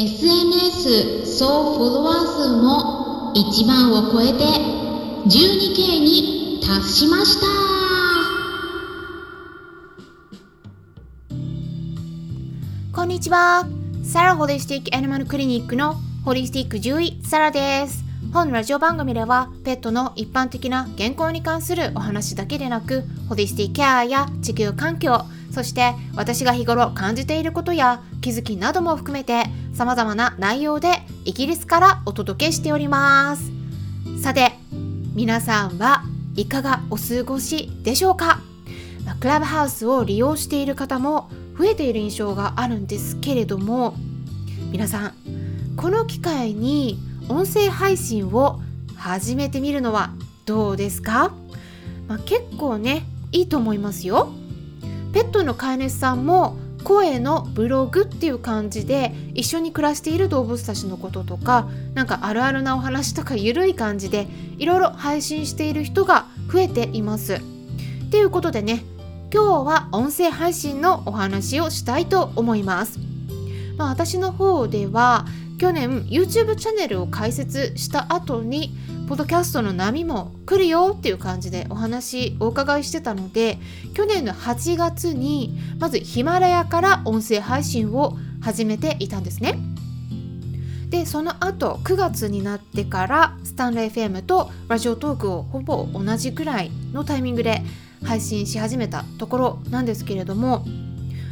SNS 総フォロワー数も1万を超えて 12K に達しました。こんにちは。サラホリスティックアニマルクリニックのホリスティック獣医サラです。本ラジオ番組ではペットの一般的な健康に関するお話だけでなくホリスティックケアや地球環境そして私が日頃感じていることや気づきなども含めて様々な内容でイギリスからお届けしております。さて皆さんはいかがお過ごしでしょうか？クラブハウスを利用している方も増えている印象があるんですけれども皆さんこの機会に音声配信を始めてみるのはどうですか、まあ、結構ねいいと思いますよ。ペットの飼い主さんも声のブログっていう感じで一緒に暮らしている動物たちのこととかなんかあるあるなお話とかゆるい感じでいろいろ配信している人が増えています。ということでね今日は音声配信のお話をしたいと思います。まあ、私の方では去年 YouTube チャンネルを開設した後にポッドキャストの波も来るよっていう感じでお話お伺いしてたので去年の8月にまずヒマラヤから音声配信を始めていたんですね。でその後9月になってからスタンレー FM とラジオトークをほぼ同じくらいのタイミングで配信し始めたところなんですけれども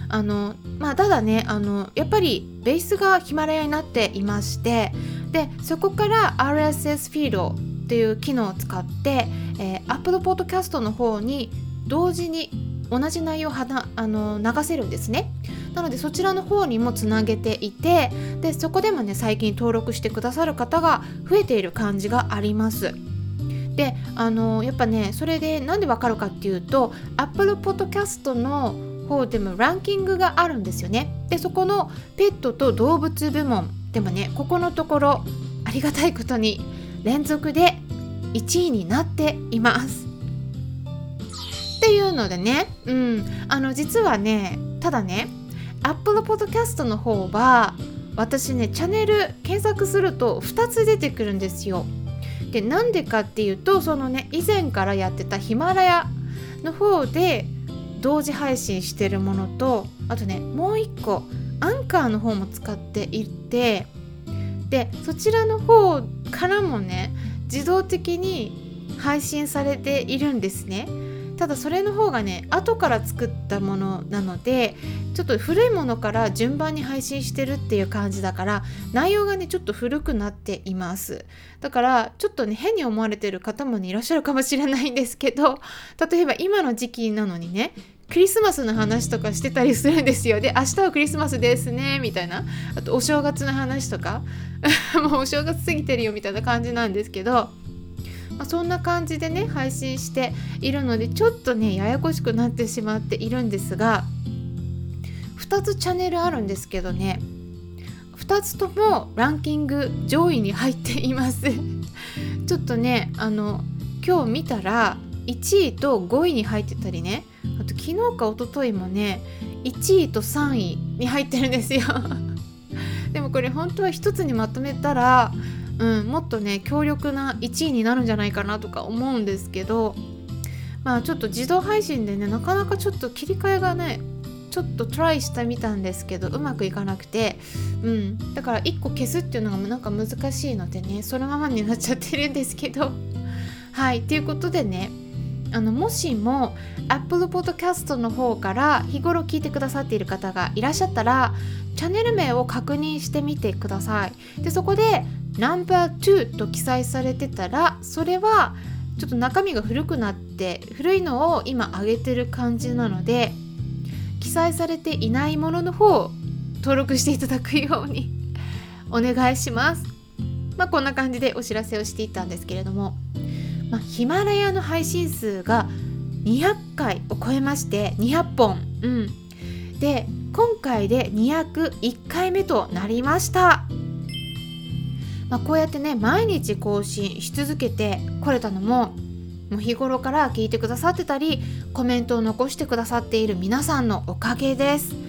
あのまあただねあのやっぱりベースがヒマラヤになっていましてでそこから RSS フィードっていう機能を使って、えー、Apple Podcast の方に同時に同じ内容をはなあの流せるんですね。なのでそちらの方にもつなげていてでそこでもね最近登録してくださる方が増えている感じがあります。であのやっぱねそれで何でわかるかっていうと Apple Podcast の方でもランキングがあるんですよね。でそこのペットと動物部門でもねここのところありがたいことに連続で1位になっています。っていうのでね、うん、あの実はねただね Apple Podcast の方は私ねチャンネル検索すると2つ出てくるんですよ。でなんでかっていうとそのね以前からやってたヒマラヤの方で同時配信してるものとあとねもう一個アンカーの方も使っていてでそちらの方からもね自動的に配信されているんですね。ただそれの方がね後から作ったものなのでちょっと古いものから順番に配信してるっていう感じだから内容がねちょっと古くなっています。だからちょっとね変に思われてる方も、ね、いらっしゃるかもしれないんですけど例えば今の時期なのにねクリスマスの話とかしてたりするんですよ。で、明日はクリスマスですね、みたいな。あと、お正月の話とか、もうお正月過ぎてるよ、みたいな感じなんですけど、まあ、そんな感じでね、配信しているので、ちょっとね、ややこしくなってしまっているんですが、2つチャンネルあるんですけどね、2つともランキング上位に入っています。ちょっとね、あの、今日見たら、1位と5位に入ってたりね、と昨日か一昨日もね1位と3位に入ってるんですよ。でもこれ本当は一つにまとめたら、うん、もっとね強力な1位になるんじゃないかなとか思うんですけどまあちょっと自動配信でねなかなかちょっと切り替えがねちょっとトライしてみたんですけどうまくいかなくて、うん、だから1個消すっていうのがなんか難しいのでねそのままになっちゃってるんですけど。はいということでねあのもしも Apple Podcast の方から日頃聞いてくださっている方がいらっしゃったらチャンネル名を確認してみてください。でそこで No.2 と記載されてたらそれはちょっと中身が古くなって古いのを今上げてる感じなので記載されていないものの方を登録していただくように お願いします。まあこんな感じでお知らせをしていたんですけれども。まあ、ヒマラヤの配信数が200回を超えまして200本、うん、で今回で201回目となりました、まあ、こうやってね毎日更新し続けてこれたのももう日頃から聞いてくださってたりコメントを残してくださっている皆さんのおかげです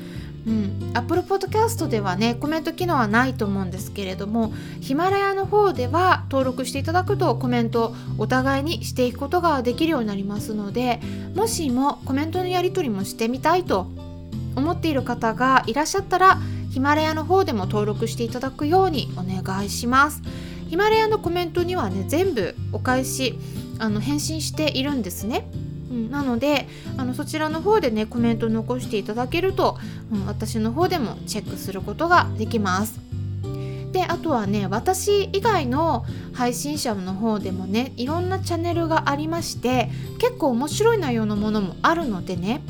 うん、Apple Podcast ではねコメント機能はないと思うんですけれどもヒマラヤの方では登録していただくとコメントをお互いにしていくことができるようになりますのでもしもコメントのやり取りもしてみたいと思っている方がいらっしゃったらヒマラヤの方でも登録していただくようにお願いします。ヒマラヤのコメントにはね全部お返しあの返信しているんですね。うん、なのであのそちらの方でねコメント残していただけると、うん、私の方でもチェックすることができます。であとはね私以外の配信者の方でもねいろんなチャンネルがありまして結構面白い内容のものもあるのでね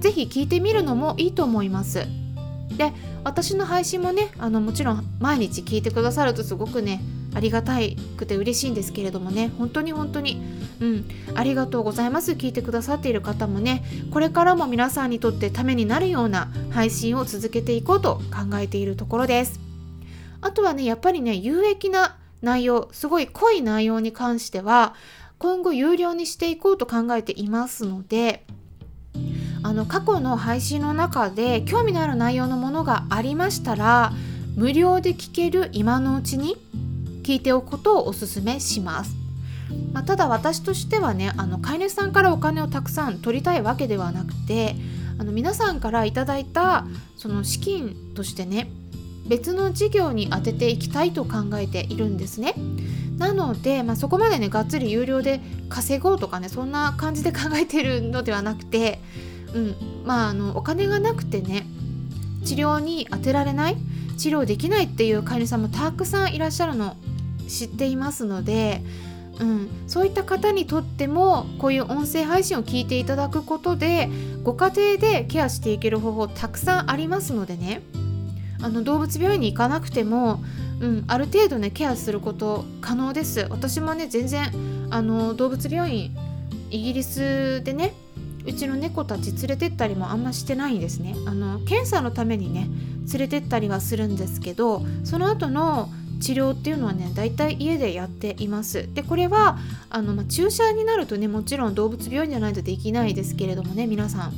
是非聞いてみるのもいいと思います。で私の配信もねあのもちろん毎日聞いてくださるとすごくねありがたくて嬉しいんですけれどもね。本当に本当に。うん。ありがとうございます。聞いてくださっている方もね。これからも皆さんにとってためになるような配信を続けていこうと考えているところです。あとはねやっぱりね有益な内容すごい濃い内容に関しては今後有料にしていこうと考えていますのであの過去の配信の中で興味のある内容のものがありましたら無料で聞ける今のうちに聞いておくことをお勧めします。まあ、ただ私としてはねあの飼い主さんからお金をたくさん取りたいわけではなくてあの皆さんからいただいたその資金としてね別の事業に充てていきたいと考えているんですね。なので、まあ、そこまでねがっつり有料で稼ごうとかねそんな感じで考えてるのではなくて、うんまあ、あのお金がなくてね治療に充てられない治療できないっていう飼い主さんもたくさんいらっしゃるの知っていますので、うん、そういった方にとってもこういう音声配信を聞いていただくことでご家庭でケアしていける方法たくさんありますのでね。あの動物病院に行かなくても、うん、ある程度ねケアすること可能です。私もね全然あの動物病院イギリスでねうちの猫たち連れてったりもあんましてないんですね。あの検査のためにね連れてったりはするんですけどその後の治療っていうのはねだいたい家でやっていますでこれはあの、まあ、注射になるとねもちろん動物病院じゃないとできないですけれどもね皆さん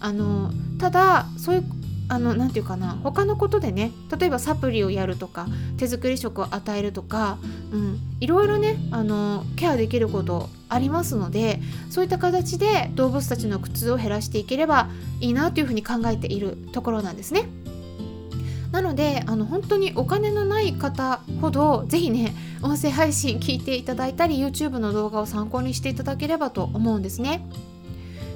あのただそういうあのなて言うかな他のことでね例えばサプリをやるとか手作り食を与えるとか、うん、いろいろねあのケアできることありますのでそういった形で動物たちの苦痛を減らしていければいいなというふうに考えているところなんですね。なのであの本当にお金のない方ほどぜひね音声配信聞いていただいたり YouTube の動画を参考にしていただければと思うんですね。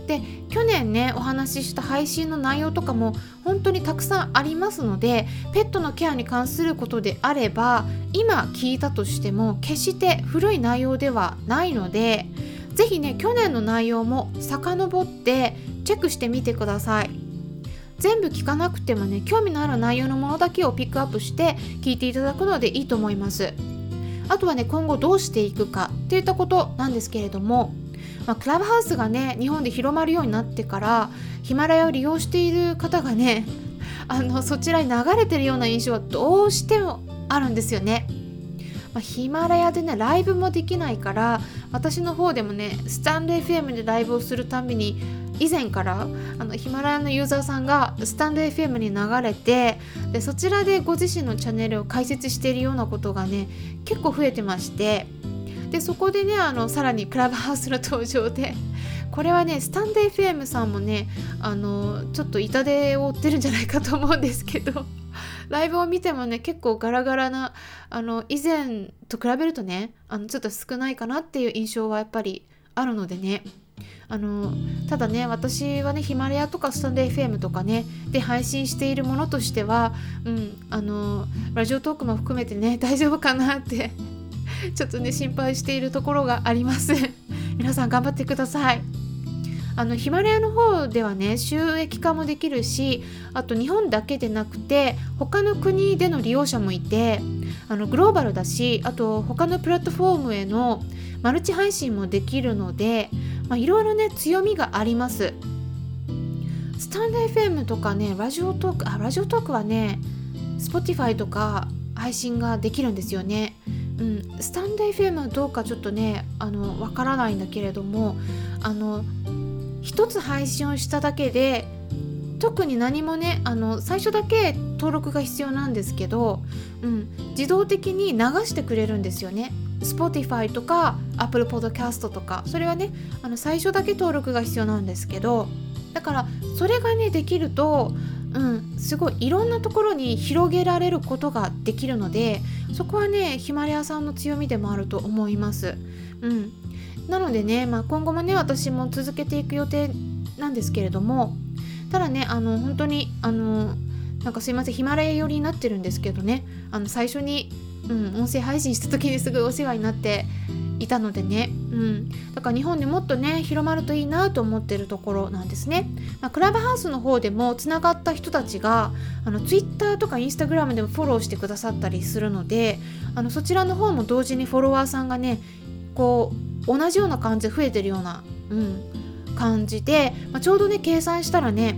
で去年ねお話しした配信の内容とかも本当にたくさんありますのでペットのケアに関することであれば今聞いたとしても決して古い内容ではないので是非ね去年の内容も遡ってチェックしてみてください。全部聞かなくてもね興味のある内容のものだけをピックアップして聞いていただくのでいいと思います。あとはね今後どうしていくかっていったことなんですけれども、まあ、クラブハウスがね日本で広まるようになってからヒマラヤを利用している方がねあのそちらに流れてるような印象はどうしてもあるんですよね。まあ、ヒマラヤでねライブもできないから私の方でもねスタンド FM でライブをするたびに以前からあのヒマラヤのユーザーさんがスタンド FM に流れてでそちらでご自身のチャンネルを開設しているようなことがね結構増えてましてでそこでねあのさらにクラブハウスの登場でこれはねスタンド FM さんもねあのちょっと痛手を負ってるんじゃないかと思うんですけどライブを見てもね結構ガラガラなあの以前と比べるとねあのちょっと少ないかなっていう印象はやっぱりあるのでね。あのただね私はねヒマラヤとかスタンド FM とかねで配信しているものとしては、うん、あのラジオトークも含めてね 大丈夫かなってちょっとね心配しているところがあります。皆さん頑張ってください。あのヒマラヤの方ではね収益化もできるしあと日本だけでなくて他の国での利用者もいてあのグローバルだしあと他のプラットフォームへのマルチ配信もできるのでいろいろね強みがあります。スタンド FM とかねラジオトークあラジオトークはね Spotify とか配信ができるんですよね。うん、スタンド FM はどうかちょっとねあのわからないんだけれどもあの一つ配信をしただけで特に何もねあの最初だけ登録が必要なんですけど、うん、自動的に流してくれるんですよね Spotify とか Apple Podcast とかそれはねあの最初だけ登録が必要なんですけどだからそれがねできるとうん、すごいいろんなところに広げられることができるのでそこはねヒマラヤさんの強みでもあると思います。うん、なのでね、まあ、今後もね私も続けていく予定なんですけれどもただねあの本当にあのなんかすいませんヒマラヤ寄りになってるんですけどねあの最初に、うん、音声配信した時にすごいお世話になっていたのでね、うん、だから日本でもっとね広まるといいなと思ってるところなんですね、まあ、クラブハウスの方でもつながった人たちがあの Twitter とか Instagram でもフォローしてくださったりするのであのそちらの方も同時にフォロワーさんがねこう同じような感じで増えてるような、うん、感じで、まあ、ちょうどね計算したらね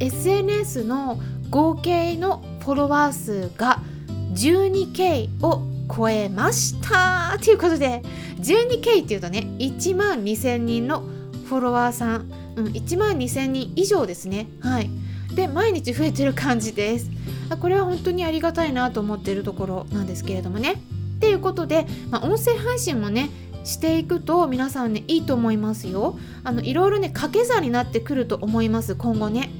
SNS の合計のフォロワー数が 12K を超えました。ということで 12K っていうとね1万2000人のフォロワーさん、うん、1万2000人以上ですね。はい。で毎日増えてる感じです。これは本当にありがたいなと思ってるところなんですけれどもね。っていうことで、まあ、音声配信もねしていくと皆さんねいいと思いますよ。あのいろいろね掛け算になってくると思います今後ね。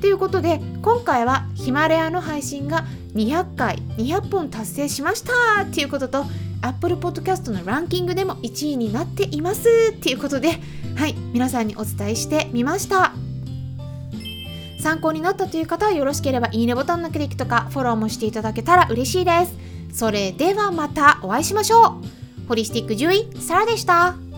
ということで今回はヒマラヤの配信が200回200本達成しました。っていうことと Apple Podcast のランキングでも1位になっています。っていうことではい皆さんにお伝えしてみました。参考になったという方はよろしければいいねボタンのクリックとかフォローもしていただけたら嬉しいです。それではまたお会いしましょう。ホリスティック獣医サラでした。